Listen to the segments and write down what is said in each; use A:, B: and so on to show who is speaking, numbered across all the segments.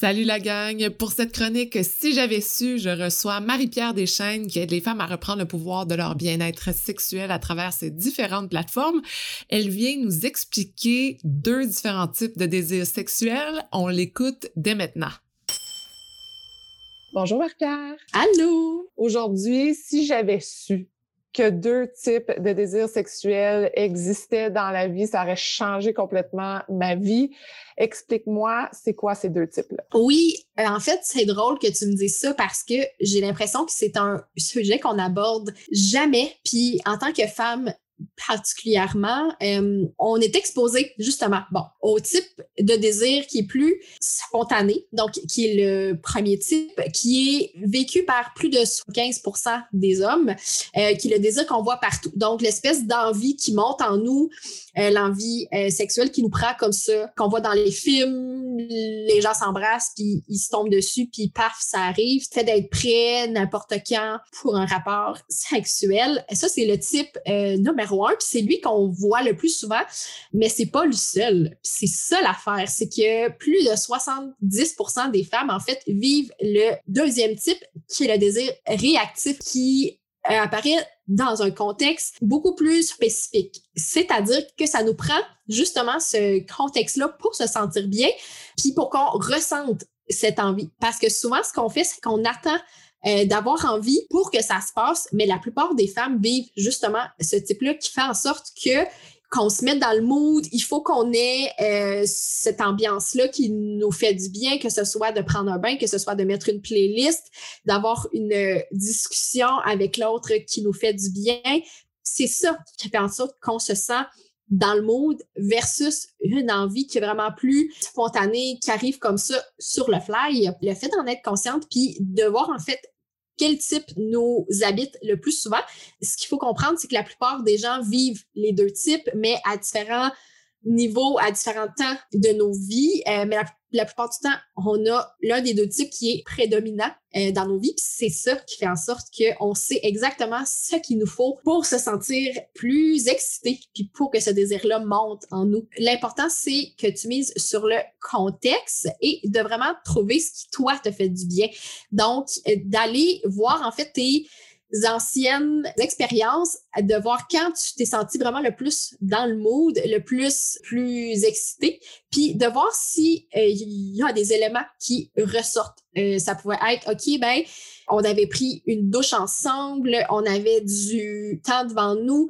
A: Salut la gang! Pour cette chronique, si j'avais su, je reçois Marie-Pierre Deschaines qui aide les femmes à reprendre le pouvoir de leur bien-être sexuel à travers ces différentes plateformes. Elle vient nous expliquer deux différents types de désirs sexuels. On l'écoute dès maintenant. Bonjour Marie-Pierre!
B: Allô!
A: Aujourd'hui, si j'avais su que deux types de désirs sexuels existaient dans la vie, ça aurait changé complètement ma vie. Explique-moi, c'est quoi ces deux types-là?
B: Oui, euh, en fait, c'est drôle que tu me dises ça parce que j'ai l'impression que c'est un sujet qu'on aborde jamais. Puis en tant que femme, particulièrement, euh, on est exposé justement, bon, au type de désir qui est plus spontané, donc qui est le premier type, qui est vécu par plus de 15% des hommes, euh, qui est le désir qu'on voit partout. Donc l'espèce d'envie qui monte en nous, euh, l'envie sexuelle qui nous prend comme ça, qu'on voit dans les films, les gens s'embrassent puis ils se tombent dessus puis paf, ça arrive. Fait d'être prêt n'importe quand pour un rapport sexuel. Ça c'est le type puis c'est lui qu'on voit le plus souvent, mais c'est pas le seul. C'est ça l'affaire, c'est que plus de 70% des femmes, en fait, vivent le deuxième type, qui est le désir réactif, qui euh, apparaît dans un contexte beaucoup plus spécifique. C'est-à-dire que ça nous prend justement ce contexte-là pour se sentir bien, puis pour qu'on ressente cette envie. Parce que souvent, ce qu'on fait, c'est qu'on attend euh, d'avoir envie pour que ça se passe, mais la plupart des femmes vivent justement ce type-là qui fait en sorte que qu'on se mette dans le mood, il faut qu'on ait euh, cette ambiance-là qui nous fait du bien, que ce soit de prendre un bain, que ce soit de mettre une playlist, d'avoir une euh, discussion avec l'autre qui nous fait du bien. C'est ça qui fait en sorte qu'on se sent dans le mood versus une envie qui est vraiment plus spontanée, qui arrive comme ça sur le fly. Le fait d'en être consciente, puis de voir en fait quel type nous habite le plus souvent. Ce qu'il faut comprendre, c'est que la plupart des gens vivent les deux types, mais à différents niveaux, à différents temps de nos vies. Euh, mais la la plupart du temps, on a l'un des deux types qui est prédominant euh, dans nos vies. C'est ça qui fait en sorte qu'on sait exactement ce qu'il nous faut pour se sentir plus excité, puis pour que ce désir-là monte en nous. L'important, c'est que tu mises sur le contexte et de vraiment trouver ce qui, toi, te fait du bien. Donc, euh, d'aller voir, en fait, tes anciennes expériences, de voir quand tu t'es senti vraiment le plus dans le mood, le plus plus excité, puis de voir si euh, il y a des éléments qui ressortent. Euh, ça pouvait être OK, ben on avait pris une douche ensemble, on avait du temps devant nous.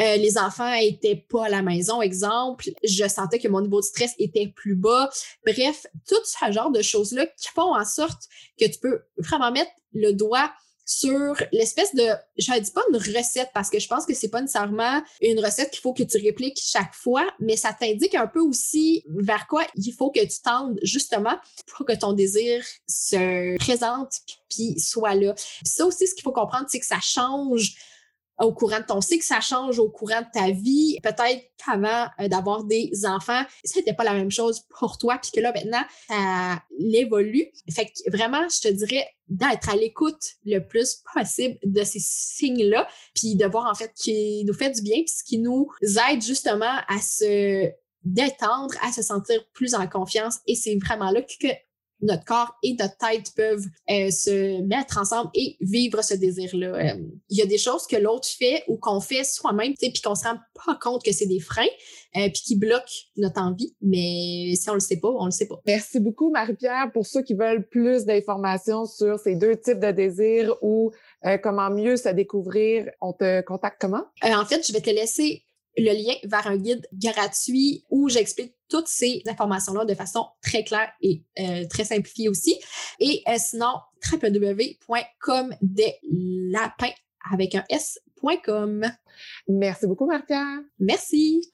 B: Euh, les enfants étaient pas à la maison, exemple. Je sentais que mon niveau de stress était plus bas. Bref, tout ce genre de choses-là qui font en sorte que tu peux vraiment mettre le doigt sur l'espèce de, je ne dis pas une recette parce que je pense que c'est pas nécessairement une recette qu'il faut que tu répliques chaque fois, mais ça t'indique un peu aussi vers quoi il faut que tu tendes justement pour que ton désir se présente puis soit là. ça aussi, ce qu'il faut comprendre, c'est que ça change au courant de ton cycle, ça change au courant de ta vie. Peut-être qu'avant euh, d'avoir des enfants, c'était pas la même chose pour toi, puis que là, maintenant, ça l'évolue. Fait que vraiment, je te dirais d'être à l'écoute le plus possible de ces signes-là, puis de voir en fait qui nous fait du bien, puis ce qui nous aide justement à se détendre, à se sentir plus en confiance. Et c'est vraiment là que notre corps et notre tête peuvent euh, se mettre ensemble et vivre ce désir-là. Euh, il y a des choses que l'autre fait ou qu'on fait soi-même, puis qu'on se rend pas compte que c'est des freins, euh, puis qui bloquent notre envie. Mais si on le sait pas, on le sait pas.
A: Merci beaucoup, Marie-Pierre. Pour ceux qui veulent plus d'informations sur ces deux types de désirs ou comment mieux se découvrir, on te contacte comment?
B: en fait, je vais te laisser le lien vers un guide gratuit où j'explique toutes ces informations-là de façon très claire et euh, très simplifiée aussi. Et euh, sinon, www.com des lapins avec un s.com.
A: Merci beaucoup, Martha.
B: Merci.